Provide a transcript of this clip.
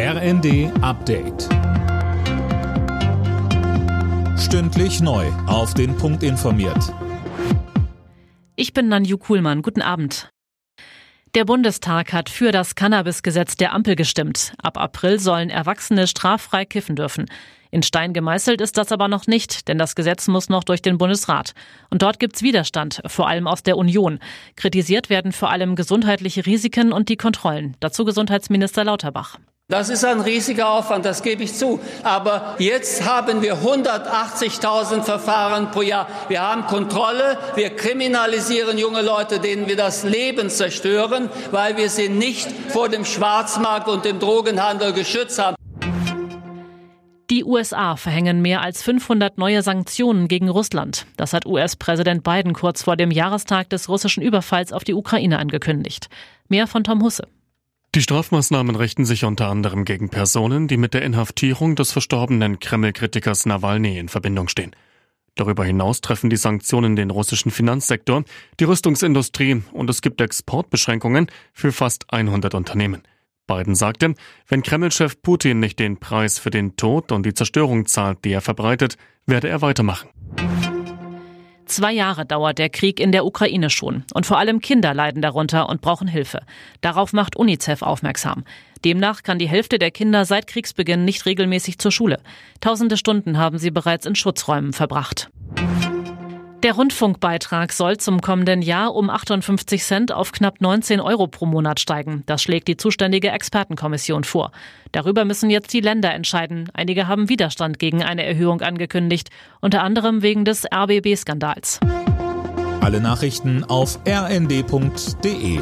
RND Update. Stündlich neu. Auf den Punkt informiert. Ich bin Nanju Kuhlmann. Guten Abend. Der Bundestag hat für das Cannabisgesetz der Ampel gestimmt. Ab April sollen Erwachsene straffrei kiffen dürfen. In Stein gemeißelt ist das aber noch nicht, denn das Gesetz muss noch durch den Bundesrat. Und dort gibt's Widerstand, vor allem aus der Union. Kritisiert werden vor allem gesundheitliche Risiken und die Kontrollen. Dazu Gesundheitsminister Lauterbach. Das ist ein riesiger Aufwand, das gebe ich zu. Aber jetzt haben wir 180.000 Verfahren pro Jahr. Wir haben Kontrolle, wir kriminalisieren junge Leute, denen wir das Leben zerstören, weil wir sie nicht vor dem Schwarzmarkt und dem Drogenhandel geschützt haben. Die USA verhängen mehr als 500 neue Sanktionen gegen Russland. Das hat US-Präsident Biden kurz vor dem Jahrestag des russischen Überfalls auf die Ukraine angekündigt. Mehr von Tom Husse. Die Strafmaßnahmen richten sich unter anderem gegen Personen, die mit der Inhaftierung des verstorbenen Kreml-Kritikers Nawalny in Verbindung stehen. Darüber hinaus treffen die Sanktionen den russischen Finanzsektor, die Rüstungsindustrie und es gibt Exportbeschränkungen für fast 100 Unternehmen. Biden sagte, wenn Kreml-Chef Putin nicht den Preis für den Tod und die Zerstörung zahlt, die er verbreitet, werde er weitermachen. Zwei Jahre dauert der Krieg in der Ukraine schon und vor allem Kinder leiden darunter und brauchen Hilfe. Darauf macht UNICEF aufmerksam. Demnach kann die Hälfte der Kinder seit Kriegsbeginn nicht regelmäßig zur Schule. Tausende Stunden haben sie bereits in Schutzräumen verbracht. Der Rundfunkbeitrag soll zum kommenden Jahr um 58 Cent auf knapp 19 Euro pro Monat steigen. Das schlägt die zuständige Expertenkommission vor. Darüber müssen jetzt die Länder entscheiden. Einige haben Widerstand gegen eine Erhöhung angekündigt, unter anderem wegen des RBB-Skandals. Alle Nachrichten auf rnd.de